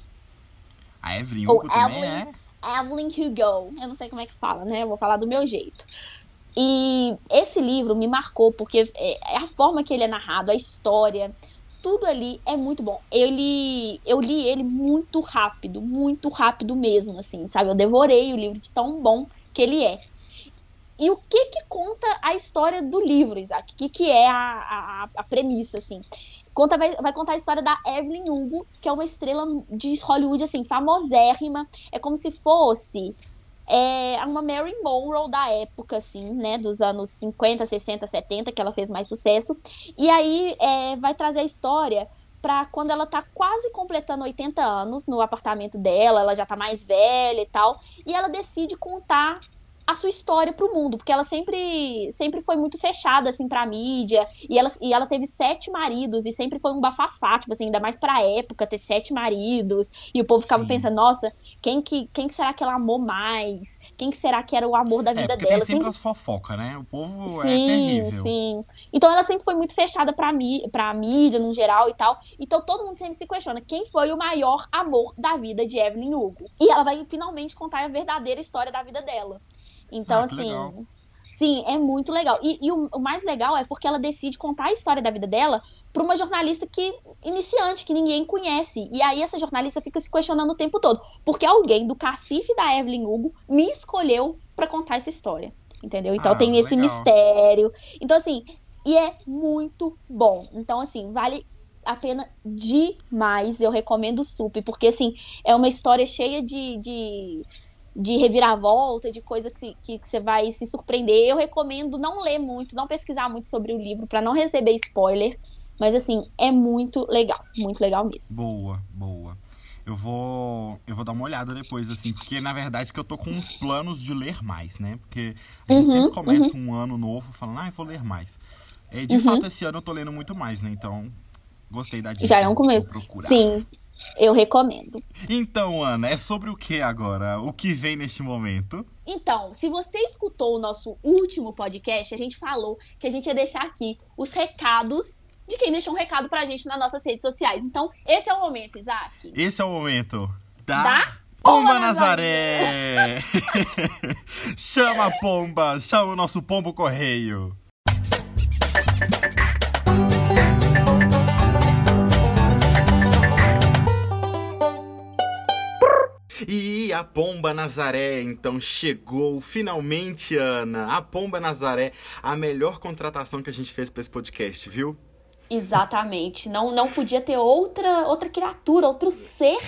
A Evelyn Ou Hugo também Evelyn- é? Evelyn Hugo. Eu não sei como é que fala, né? Eu vou falar do meu jeito. E esse livro me marcou porque é é a forma que ele é narrado, a história, tudo ali é muito bom. Ele, eu li ele muito rápido, muito rápido mesmo, assim, sabe? Eu devorei o livro de tão bom que ele é. E o que que conta a história do livro, Isaac? O que que é a, a, a premissa, assim? Conta, vai, vai contar a história da Evelyn Hugo, que é uma estrela de Hollywood, assim, famosérrima. É como se fosse é, uma Mary Monroe da época, assim, né? Dos anos 50, 60, 70, que ela fez mais sucesso. E aí é, vai trazer a história pra quando ela tá quase completando 80 anos no apartamento dela, ela já tá mais velha e tal. E ela decide contar a sua história pro mundo, porque ela sempre sempre foi muito fechada assim pra mídia, e ela, e ela teve sete maridos e sempre foi um bafafá, tipo assim, ainda mais pra época ter sete maridos, e o povo ficava Sim. pensando, nossa, quem que quem que será que ela amou mais? Quem que será que era o amor da É, vida porque dela? tem sempre Sempre- as fofocas, né? O povo é Sim, terrível. sim. Então ela sempre foi muito fechada pra, mí pra mídia no geral e tal. Então todo mundo sempre se questiona quem foi o maior amor da vida de Evelyn Hugo. E ela vai finalmente contar a verdadeira história da vida dela. Então, Ah, assim. legal. Sim, é muito legal. E, e o, o mais legal é porque ela decide contar a história da vida dela pra uma jornalista que iniciante, que ninguém conhece. E aí essa jornalista fica se questionando o tempo todo. Porque alguém do cacife da Evelyn Hugo me escolheu pra contar essa história. Entendeu? Então Ah, tem esse legal. mistério. Então, assim, e é muito bom. Então, assim, vale a pena demais. Eu recomendo o Sup, porque, assim, é uma história cheia de. de de reviravolta, de coisa que, que, que você vai se surpreender. Eu recomendo não ler muito, não pesquisar muito sobre o livro, pra não receber spoiler. Mas, assim, é muito legal. Muito legal mesmo. Boa, boa. Eu vou, eu vou dar uma olhada depois, assim, porque na verdade que eu tô com uns planos de ler mais, né? Porque a gente Uhum, sempre começa um ano novo falando, ah, eu vou ler mais. É, de Uhum. fato, esse ano eu tô lendo muito mais, né? Então, gostei da dica. Já é um começo. Sim, eu recomendo. Então, Ana, é sobre o que agora? O que vem neste momento? Então, se você escutou o nosso último podcast, a gente falou que a gente ia deixar aqui os recados de quem deixou um recado pra gente nas nossas redes sociais. Então, esse é o momento, Isaac. Esse é o momento da, Da Pomba Pomba Nazaré! chama a pomba, chama o nosso pombo correio. E a Pomba Nazaré, então chegou finalmente, Ana. A Pomba Nazaré, a melhor contratação que a gente fez para esse podcast, viu? Exatamente. Não, não podia ter outra, outra criatura, outro ser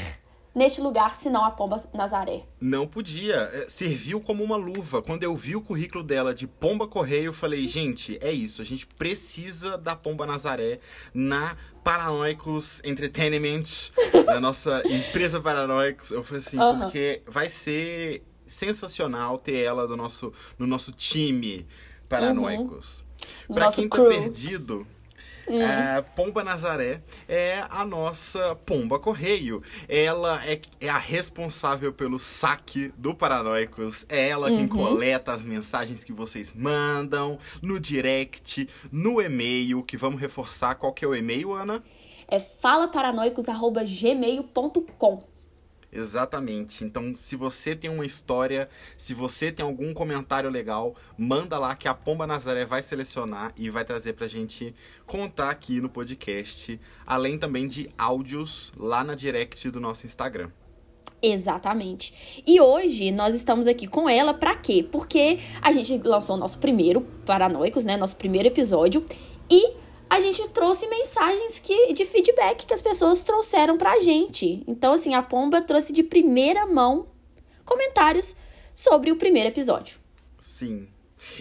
neste lugar senão a pomba Nazaré. Não podia. É, Serviu como uma luva. Quando eu vi o currículo dela de Pomba Correio, eu falei, gente, é isso. A gente precisa da Pomba Nazaré na Paranoicos Entertainment, na nossa empresa Paranoicos. Eu falei assim, Aham. porque vai ser sensacional ter ela no nosso, no nosso time Paranoicos. No Pra nosso quem tá crew. perdido, é, Pomba Nazaré é a nossa Pomba Correio. Ela é, é a responsável pelo saque do Paranoicos. É ela quem Uhum. coleta as mensagens que vocês mandam no direct, no e-mail, que vamos reforçar. Qual que é o e-mail, Ana? É falaparanoicos.gmail.com. Exatamente. Então, se você tem uma história, se você tem algum comentário legal, manda lá que a Pomba Nazaré vai selecionar e vai trazer pra gente contar aqui no podcast, além também de áudios lá na direct do nosso Instagram. Exatamente. E hoje nós estamos aqui com ela para quê? Porque a gente lançou o nosso primeiro Paranoicos, né? Nosso primeiro episódio. E a gente trouxe mensagens que, de feedback que as pessoas trouxeram pra gente. Então, assim, a Pomba trouxe de primeira mão comentários sobre o primeiro episódio. Sim.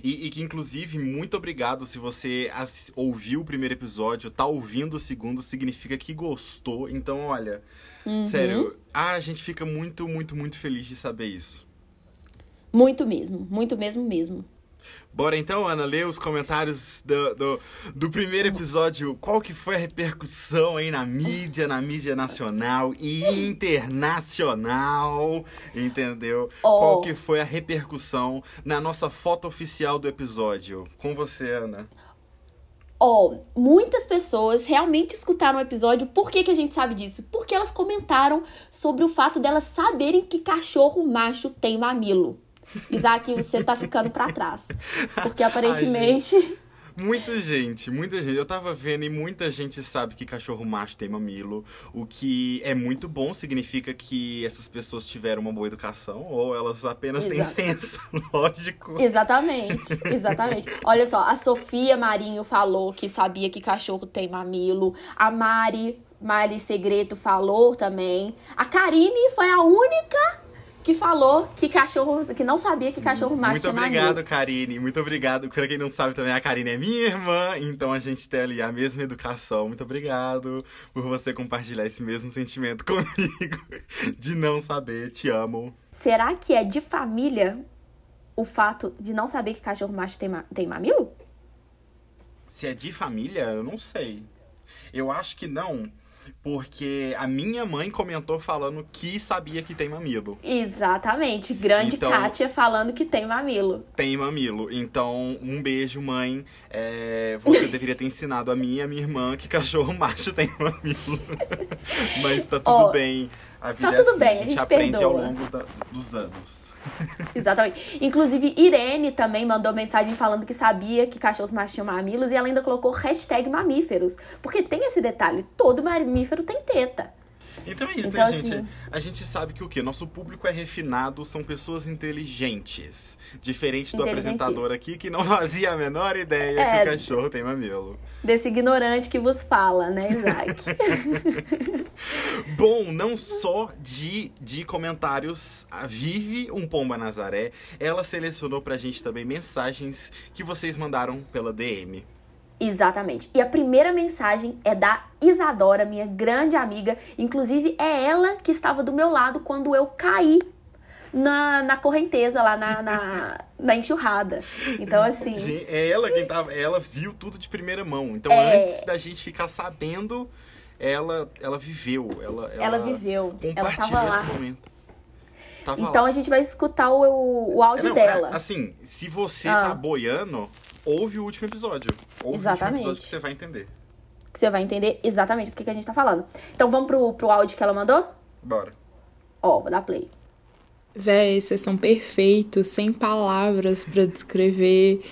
E, e que, inclusive, muito obrigado se você ouviu o primeiro episódio, tá ouvindo o segundo, significa que gostou. Então, olha, uhum. sério, a gente fica muito, muito, muito feliz de saber isso. Muito mesmo, muito mesmo mesmo. Bora então, Ana, ler os comentários do, do, do, primeiro episódio. Qual que foi a repercussão aí na mídia, na mídia nacional e internacional, entendeu? Oh. Qual que foi a repercussão na nossa foto oficial do episódio? Com você, Ana. Ó, oh, muitas pessoas realmente escutaram o episódio. Por que, que a gente sabe disso? Porque elas comentaram sobre o fato delas saberem que cachorro macho tem mamilo. Isaac, você tá ficando para trás. Porque aparentemente. Ai, muita gente, muita gente. Eu tava vendo e muita gente sabe que cachorro macho tem mamilo. O que é muito bom, significa que essas pessoas tiveram uma boa educação ou elas apenas Exato. têm senso lógico. Exatamente, exatamente. Olha só, a Sofia Marinho falou que sabia que cachorro tem mamilo. A Mari, Mari Segredo falou também. A Karine foi a única que falou que cachorro, que não sabia que cachorro macho Muito obrigado, Karine. Muito obrigado. Pra quem não sabe também, a Karine é minha irmã, então a gente tem ali a mesma educação. Muito obrigado por você compartilhar esse mesmo sentimento comigo de não saber. Te amo. Será que é de família o fato de não saber que cachorro macho tem, ma tem mamilo? Se é de família, eu não sei. Eu acho que não, porque a minha mãe comentou falando que sabia que tem mamilo. Exatamente. Grande então, Kátia falando que tem mamilo. Tem mamilo. Então, um beijo, mãe. É, você deveria ter ensinado a mim e a minha irmã que cachorro macho tem mamilo. Mas tá tudo oh, bem. A vida tá é tudo assim, bem, a gente, a gente aprende perdoa. ao longo da, dos anos. Exatamente. Inclusive, Irene também mandou mensagem falando que sabia que cachorros machos tinham mamilos e ela ainda colocou hashtag mamíferos. Porque tem esse detalhe, todo mamífero tem teta. Então é isso, então, né, gente? Assim... A gente sabe que o quê? Nosso público é refinado, são pessoas inteligentes. Diferente do apresentador aqui, que não fazia a menor ideia é, que o cachorro tem mamilo. Desse ignorante que vos fala, né, Isaac? Bom, não só de, de comentários, a Vive um Pomba Nazaré, ela selecionou pra gente também mensagens que vocês mandaram pela DM. Exatamente. E a primeira mensagem é da Isadora, minha grande amiga. Inclusive, é ela que estava do meu lado quando eu caí na, na correnteza lá na, na, na enxurrada. Então, assim. É ela quem tava. Ela viu tudo de primeira mão. Então, é... antes da gente ficar sabendo, ela, ela viveu. Ela, ela, ela viveu. Compartilhou ela esse momento. Tava então lá. a gente vai escutar o, o, áudio é, não, dela. É, assim, se você ah. tá boiando, ouve o último episódio. Ouve exatamente. o último episódio que você vai entender. Que você vai entender exatamente do que, que a gente tá falando. Então vamos pro, pro áudio que ela mandou? Bora. Ó, vou dar play. Véi, vocês são perfeitos, sem palavras para descrever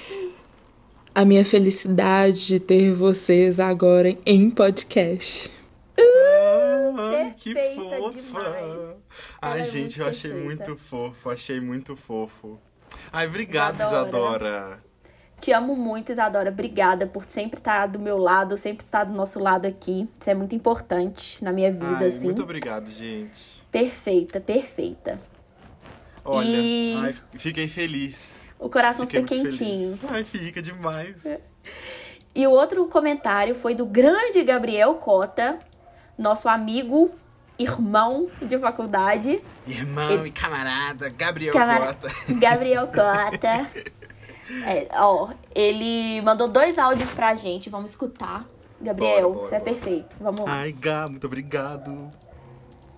a minha felicidade de ter vocês agora em podcast. Uh, que fofa! Ai, é gente, eu achei muito fofo, achei muito fofo. Ai, obrigado, Isadora. Te amo muito, Isadora. Obrigada por sempre estar do meu lado, sempre estar do nosso lado aqui. Isso é muito importante na minha vida, Ai, assim. Muito obrigado, gente. Perfeita, perfeita. Olha, e... ai, fiquei feliz. O coração fiquei fica quentinho. Feliz. Ai, fica demais. E o outro comentário foi do grande Gabriel Cota, nosso amigo, irmão de faculdade. Irmão Ele... e camarada, Gabriel Cota. Gabriel Cota. É, ó, ele mandou dois áudios pra gente, vamos escutar. Gabriel, bora, bora, você é perfeito. Vamos lá. Ai, Gá, muito obrigado.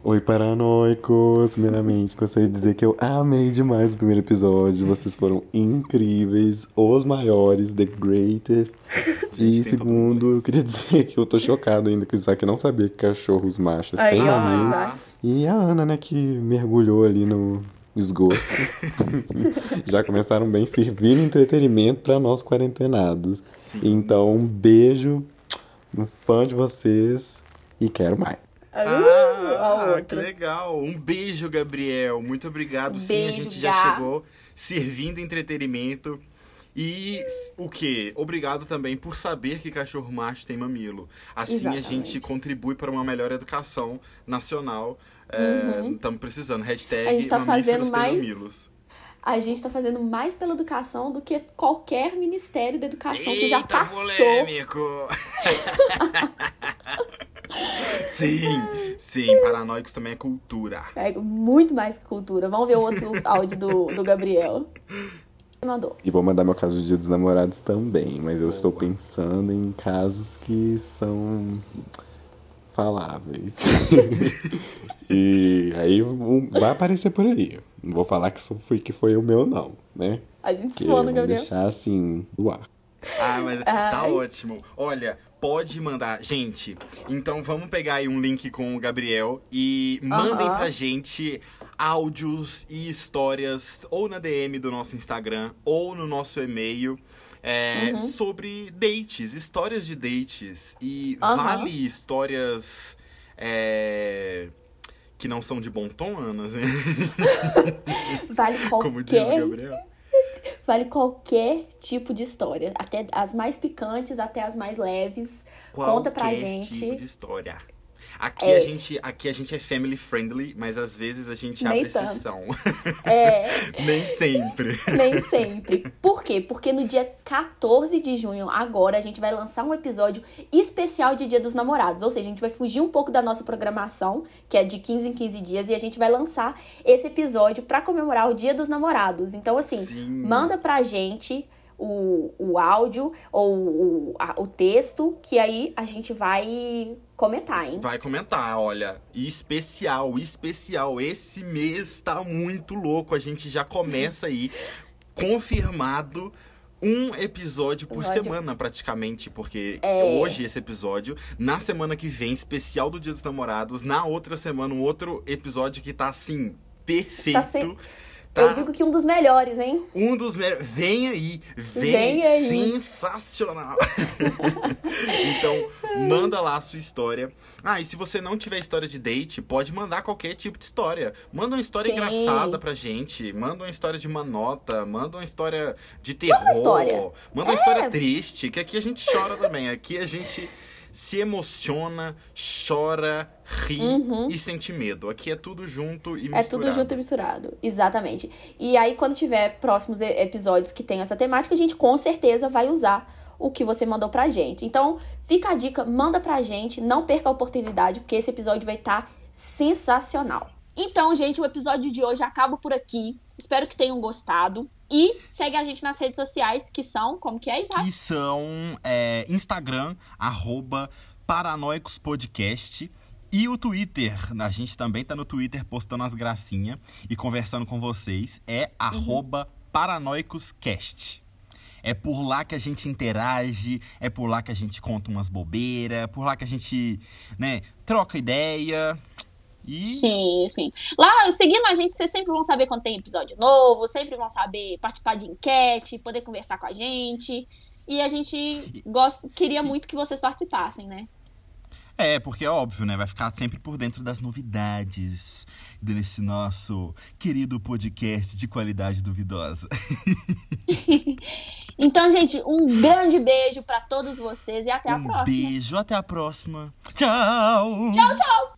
Oi, paranoicos! Primeiramente, gostaria de dizer que eu amei demais o primeiro episódio. Vocês foram incríveis, os maiores, the greatest. e segundo, eu queria dizer que eu tô chocado ainda que o Isaac não sabia que cachorros machos têm amigos. E a Ana, né, que mergulhou ali no esgoto. Já começaram bem servindo entretenimento para nós quarentenados. Sim. Então, um beijo, um fã de vocês e quero mais. Uh, a Ah, que legal. Um beijo, Gabriel. Muito obrigado. Sim, a Beijo, gente já Gá. chegou servindo entretenimento. E o que? Obrigado também por saber que cachorro macho tem mamilo. Assim a Exatamente. gente contribui para uma melhor educação nacional. Estamos precisando. Hashtag Uhum. A gente tá fazendo mais- mamilos. A gente tá fazendo mais pela educação do que qualquer ministério da educação que já Eita, passou. polêmico! sim, sim, paranoicos também é cultura. É muito mais que cultura. Vamos ver o outro áudio do, do Gabriel. Mandou. E vou mandar meu caso de Dia dos Namorados também, mas eu estou pensando em casos que são faláveis. e aí um- vai aparecer por aí. Não vou falar que, isso foi, que foi o meu, não, né? A gente se Porque vamos Gabriel. deixar assim, do ar. Ah, mas tá Ai. ótimo. Olha, pode mandar. Gente, então vamos pegar aí um link com o Gabriel e mandem Aham. pra gente áudios e histórias ou na DM do nosso Instagram ou no nosso e-mail. é, Uhum. Sobre dates, histórias de dates. E Aham. vale histórias é, que não são de bom tom, Ana? Vale Como diz o qualquer, Gabriel. vale qualquer tipo de história. Até as mais picantes, até as mais leves. Conta pra Qualquer gente. tipo de história. Aqui, É. a gente, aqui a gente é family friendly, mas às vezes a gente Nem abre tanto. exceção. É, Nem sempre. nem sempre. Por quê? Porque no dia 14 de junho, agora, a gente vai lançar um episódio especial de Dia dos Namorados. Ou seja, a gente vai fugir um pouco da nossa programação, que é de 15 em 15 dias, e a gente vai lançar esse episódio pra comemorar o Dia dos Namorados. Então, assim, Sim. manda pra gente o, o áudio ou o, a- o texto, que aí a gente vai comentar, hein? Vai comentar, olha. Especial, especial. Esse mês tá muito louco. A gente já começa aí, confirmado. Um episódio por Episódio. semana, praticamente, porque É. hoje esse episódio, na semana que vem, especial do Dia dos Namorados, na outra semana, um outro episódio que tá assim, perfeito. Tá sem- Tá Eu digo que um dos melhores, hein? Um dos melhores. Vem aí! Vem, Vem aí. sensacional! então, manda lá a sua história. Ah, e se você não tiver história de date, pode mandar qualquer tipo de história. Manda uma história Sim. engraçada pra gente. Manda uma história de uma nota. Manda uma história de terror. uma história. Manda uma É. história triste, que aqui a gente chora também. Aqui a gente se emociona, chora, ri e sente medo. Aqui é tudo junto e misturado. Uhum. É tudo junto e misturado. Exatamente. E aí, quando tiver próximos episódios que tem essa temática, a gente com certeza vai usar o que você mandou pra gente. Então, fica a dica, manda pra gente, não perca a oportunidade, porque esse episódio vai estar sensacional. Então, gente, o episódio de hoje acaba por aqui. Espero que tenham gostado. E segue a gente nas redes sociais, que são, como que é, Isaac? que são é, Instagram, arroba Paranoicos Podcast. E o Twitter, a gente também tá no Twitter postando as gracinhas e conversando com vocês. É arroba paranoicoscast. É por lá que a gente interage, é por lá que a gente conta umas bobeiras, é por lá que a gente, né, troca ideia. E Sim, sim. Lá, seguindo a gente, vocês sempre vão saber quando tem episódio novo, sempre vão saber participar de enquete, poder conversar com a gente. E a gente gosta, queria muito que vocês participassem, né? É, porque é óbvio, né? Vai ficar sempre por dentro das novidades desse nosso querido podcast de qualidade duvidosa. Então, gente, um grande beijo pra todos vocês e até a um próxima. beijo, até a próxima. Tchau! Tchau, tchau!